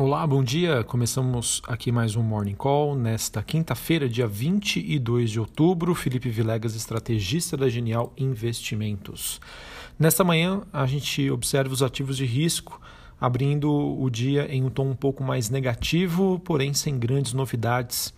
Olá, bom dia. Começamos aqui mais um Morning Call nesta quinta-feira, dia 22 de outubro. Felipe Vilegas, estrategista da Genial Investimentos. Nesta manhã, a gente observa os ativos de risco abrindo o dia em um tom um pouco mais negativo, porém sem grandes novidades.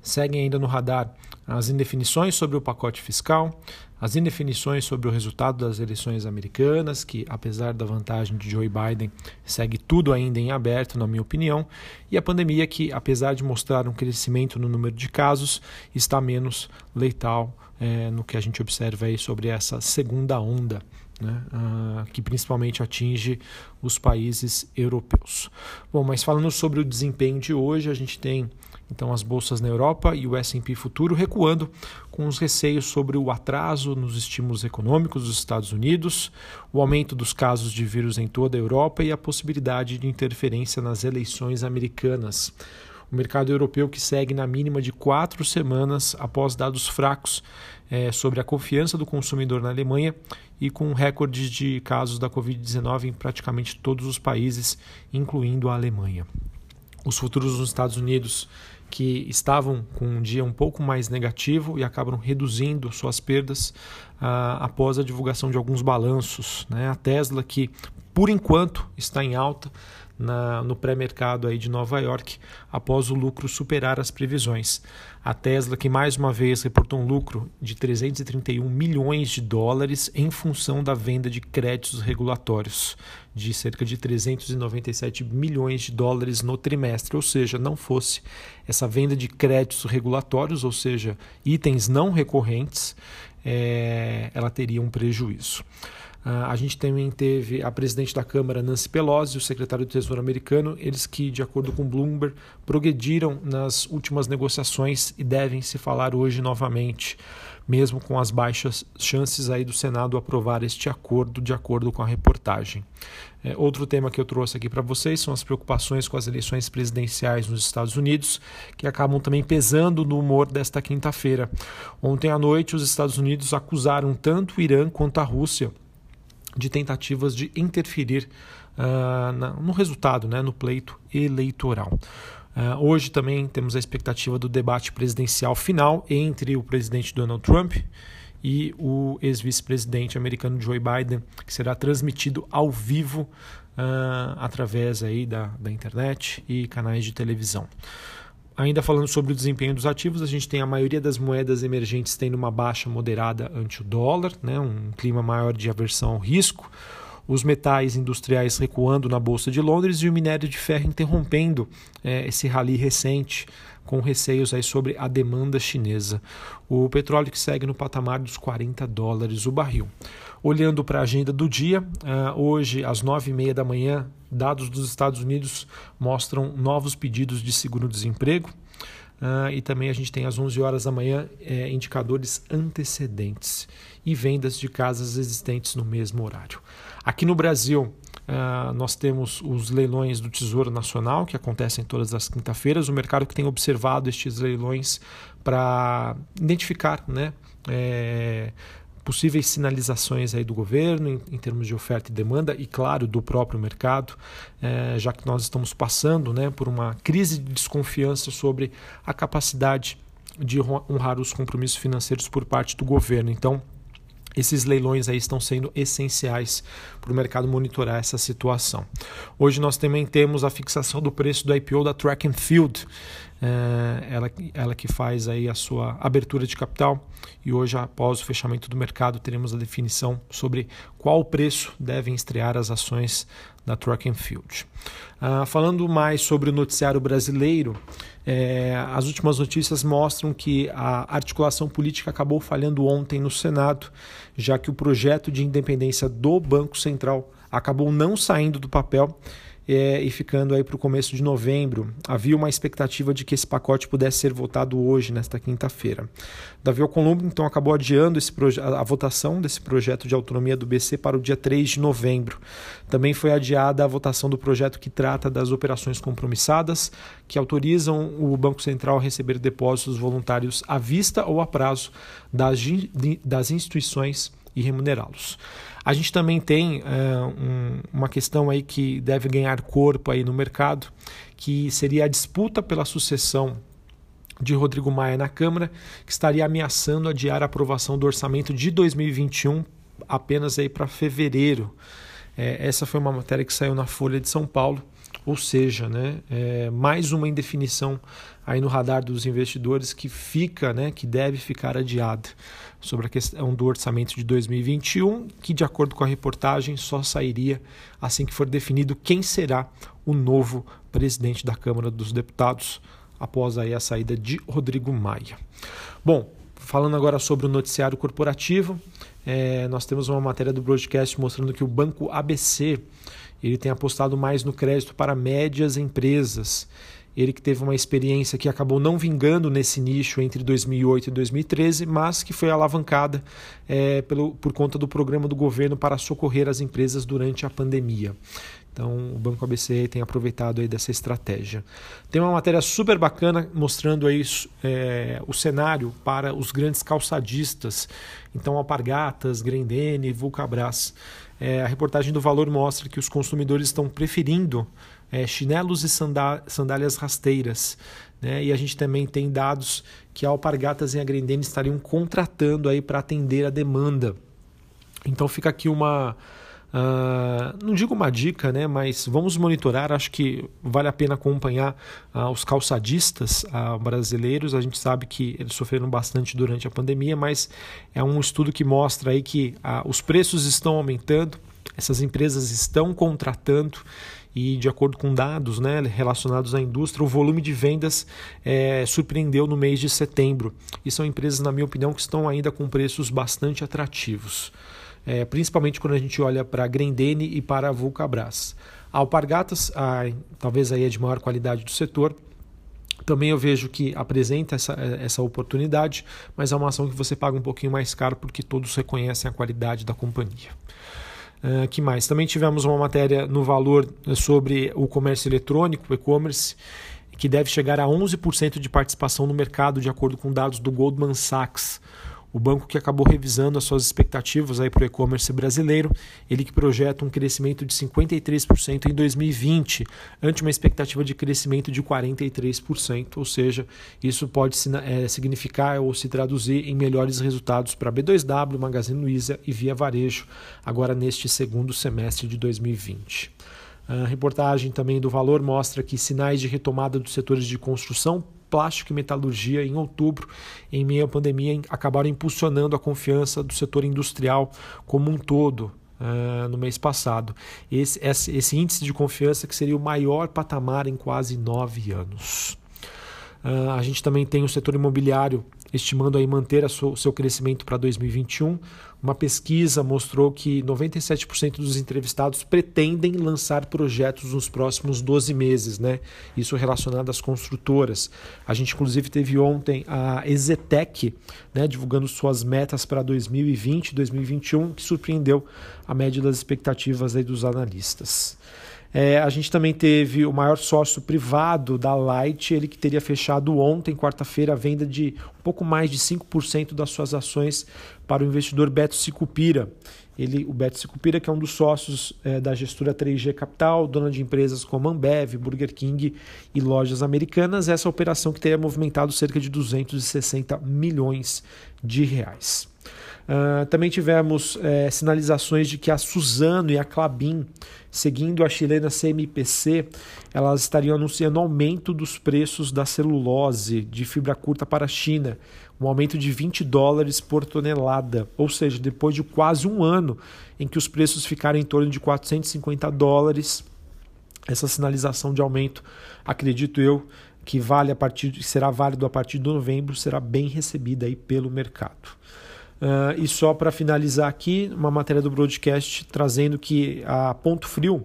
Seguem ainda no radar as indefinições sobre o pacote fiscal, as indefinições sobre o resultado das eleições americanas, que apesar da vantagem de Joe Biden, segue tudo ainda em aberto, na minha opinião, e a pandemia que, apesar de mostrar um crescimento no número de casos, está menos letal é, no que a gente observa aí sobre essa segunda onda. Né, uh, que principalmente atinge os países europeus. Bom, mas falando sobre o desempenho de hoje, a gente tem então, as bolsas na Europa e o S&P futuro recuando com os receios sobre o atraso nos estímulos econômicos dos Estados Unidos, o aumento dos casos de vírus em toda a Europa e a possibilidade de interferência nas eleições americanas. O mercado europeu que segue na mínima de quatro semanas após dados fracos é, sobre a confiança do consumidor na Alemanha e com recordes de casos da Covid-19 em praticamente todos os países, incluindo a Alemanha. Os futuros nos Estados Unidos que estavam com um dia um pouco mais negativo e acabam reduzindo suas perdas ah, após a divulgação de alguns balanços. Né? A Tesla, que por enquanto está em alta, na, no pré-mercado aí de Nova York após o lucro superar as previsões. A Tesla, que mais uma vez reportou um lucro de 331 milhões de dólares em função da venda de créditos regulatórios, de cerca de 397 milhões de dólares no trimestre, ou seja, não fosse essa venda de créditos regulatórios, ou seja, itens não recorrentes, é, ela teria um prejuízo. Uh, a gente também teve a presidente da Câmara, Nancy Pelosi, e o secretário do Tesouro americano, eles que, de acordo com Bloomberg, progrediram nas últimas negociações e devem se falar hoje novamente, mesmo com as baixas chances aí do Senado aprovar este acordo, de acordo com a reportagem. É, outro tema que eu trouxe aqui para vocês são as preocupações com as eleições presidenciais nos Estados Unidos, que acabam também pesando no humor desta quinta-feira. Ontem à noite, os Estados Unidos acusaram tanto o Irã quanto a Rússia de tentativas de interferir uh, no resultado, né, no pleito eleitoral. Uh, hoje também temos a expectativa do debate presidencial final entre o presidente Donald Trump e o ex-vice-presidente americano Joe Biden, que será transmitido ao vivo uh, através aí da, da internet e canais de televisão. Ainda falando sobre o desempenho dos ativos, a gente tem a maioria das moedas emergentes tendo uma baixa moderada ante o dólar, né, um clima maior de aversão ao risco, os metais industriais recuando na Bolsa de Londres e o minério de ferro interrompendo é, esse rally recente com receios aí sobre a demanda chinesa. O petróleo que segue no patamar dos 40 dólares o barril. Olhando para a agenda do dia, uh, hoje às 9h30 da manhã, dados dos Estados Unidos mostram novos pedidos de seguro-desemprego. Uh, e também a gente tem às 11 horas da manhã é, indicadores antecedentes e vendas de casas existentes no mesmo horário. Aqui no Brasil, Uh, nós temos os leilões do Tesouro Nacional, que acontecem todas as quinta-feiras. O mercado que tem observado estes leilões para identificar né, é, possíveis sinalizações aí do governo em, em, termos de oferta e demanda e, claro, do próprio mercado, é, já que nós estamos passando né, por uma crise de desconfiança sobre a capacidade de honrar os compromissos financeiros por parte do governo. Então, esses leilões aí estão sendo essenciais para o mercado monitorar essa situação. Hoje nós também temos a fixação do preço do IPO da Track and Field, é, ela, ela que faz aí a sua abertura de capital e hoje após o fechamento do mercado teremos a definição sobre qual preço devem estrear as ações da Track and Field. Uh, falando mais sobre o noticiário brasileiro, é, as últimas notícias mostram que a articulação política acabou falhando ontem no Senado, já que o projeto de independência do Banco Central acabou não saindo do papel é, e ficando aí para o começo de novembro. Havia uma expectativa de que esse pacote pudesse ser votado hoje, nesta quinta-feira. Davi Alcolumbre, então, acabou adiando a votação desse projeto de autonomia do BC para o dia 3 de novembro. Também foi adiada a votação do projeto que trata das operações compromissadas, que autorizam o Banco Central a receber depósitos voluntários à vista ou a prazo das, das instituições e remunerá-los. A gente também tem é, um, uma questão aí que deve ganhar corpo aí no mercado, que seria a disputa pela sucessão de Rodrigo Maia na Câmara, que estaria ameaçando adiar a aprovação do orçamento de 2021 apenas aí para fevereiro. É, essa foi uma matéria que saiu na Folha de São Paulo, ou seja, né, é, mais uma indefinição aí no radar dos investidores que fica, né, que deve ficar adiada sobre a questão do orçamento de 2021, que de acordo com a reportagem só sairia assim que for definido quem será o novo presidente da Câmara dos Deputados após aí a saída de Rodrigo Maia. Bom, falando agora sobre o noticiário corporativo, é, nós temos uma matéria do broadcast mostrando que o banco ABC ele tem apostado mais no crédito para médias empresas. Ele que teve uma experiência que acabou não vingando nesse nicho entre 2008 e 2013, mas que foi alavancada é, pelo, por conta do programa do governo para socorrer as empresas durante a pandemia. Então, o Banco ABC tem aproveitado aí dessa estratégia. Tem uma matéria super bacana mostrando aí é, o cenário para os grandes calçadistas. Então, Alpargatas, Grendene, Vulcabras. É, a reportagem do Valor mostra que os consumidores estão preferindo é, chinelos e sandálias rasteiras. Né? E a gente também tem dados que a Alpargatas e a Grendene estariam contratando para atender a demanda. Então fica aqui uma, Uh, não digo uma dica, né, mas vamos monitorar. Acho que vale a pena acompanhar uh, os calçadistas uh, brasileiros. A gente sabe que eles sofreram bastante durante a pandemia, mas é um estudo que mostra aí que os preços estão aumentando, essas empresas estão contratando e de acordo com dados né, relacionados à indústria, o volume de vendas é, surpreendeu no mês de setembro. E são empresas, na minha opinião, que estão ainda com preços bastante atrativos é, principalmente quando a gente olha para a Grendene e para a Vulcabras. A Alpargatas, a, talvez aí é de maior qualidade do setor, também eu vejo que apresenta essa, essa oportunidade, mas é uma ação que você paga um pouquinho mais caro porque todos reconhecem a qualidade da companhia. Uh, que mais? Também tivemos uma matéria no valor sobre o comércio eletrônico, o e-commerce, que deve chegar a 11% de participação no mercado, de acordo com dados do Goldman Sachs o banco que acabou revisando as suas expectativas para o e-commerce brasileiro, ele que projeta um crescimento de 53% em 2020, ante uma expectativa de crescimento de 43%, ou seja, isso pode é, significar ou se traduzir em melhores resultados para B2W, Magazine Luiza e Via Varejo, agora neste segundo semestre de 2020. A reportagem também do Valor mostra que sinais de retomada dos setores de construção, plástico e metalurgia em outubro, em meio à pandemia, acabaram impulsionando a confiança do setor industrial como um todo. Uh, no mês passado. Esse, esse, esse, índice de confiança que seria o maior patamar em quase nove anos. Uh, a gente também tem o setor imobiliário estimando aí manter o seu crescimento para 2021. Uma pesquisa mostrou que 97% dos entrevistados pretendem lançar projetos nos próximos 12 meses, né? Isso relacionado às construtoras. A gente inclusive teve ontem a Exetec, né, divulgando suas metas para 2020 e 2021, que surpreendeu a média das expectativas aí dos analistas. É, a gente também teve o maior sócio privado da Light, ele que teria fechado ontem, quarta-feira, a venda de um pouco mais de 5% das suas ações para o investidor Beto Sicupira. Ele, o Beto Sicupira, que é um dos sócios é, da gestora 3G Capital, dona de empresas como Ambev, Burger King e lojas americanas, essa operação que teria movimentado cerca de 260 milhões de reais. Uh, também tivemos é, sinalizações de que a Suzano e a Clabin, seguindo a chilena CMPC, elas estariam anunciando aumento dos preços da celulose de fibra curta para a China, um aumento de 20 dólares por tonelada, ou seja, depois de quase um ano em que os preços ficaram em torno de 450 dólares, essa sinalização de aumento, acredito eu, que vale a partir, será válido a partir de novembro, será bem recebida aí pelo mercado. Uh, e só para finalizar aqui, uma matéria do broadcast trazendo que a Ponto Frio,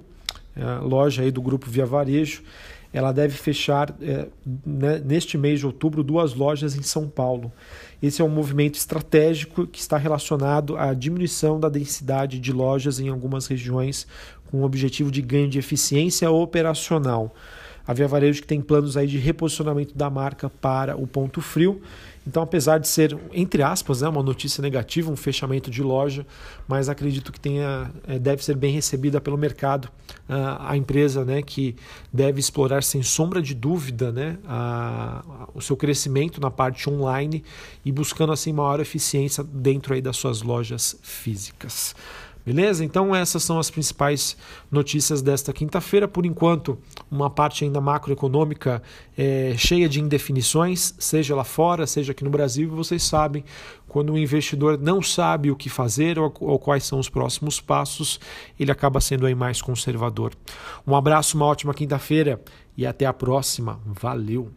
a loja aí do grupo Via Varejo, ela deve fechar é, né, neste mês de outubro duas lojas em São Paulo. Esse é um movimento estratégico que está relacionado à diminuição da densidade de lojas em algumas regiões, com o objetivo de ganho de eficiência operacional. A Via Varejo que tem planos aí de reposicionamento da marca para o ponto frio. Então, apesar de ser, entre aspas, né, uma notícia negativa, um fechamento de loja, mas acredito que tenha, é, deve ser bem recebida pelo mercado. a empresa né, que deve explorar, sem sombra de dúvida, né, a, a, o seu crescimento na parte online e buscando assim maior eficiência dentro aí das suas lojas físicas. Beleza? Então essas são as principais notícias desta quinta-feira. Por enquanto, uma parte ainda macroeconômica é, cheia de indefinições, seja lá fora, seja aqui no Brasil. Vocês sabem, quando o investidor não sabe o que fazer ou, ou quais são os próximos passos, ele acaba sendo aí mais conservador. Um abraço, uma ótima quinta-feira e até a próxima. Valeu!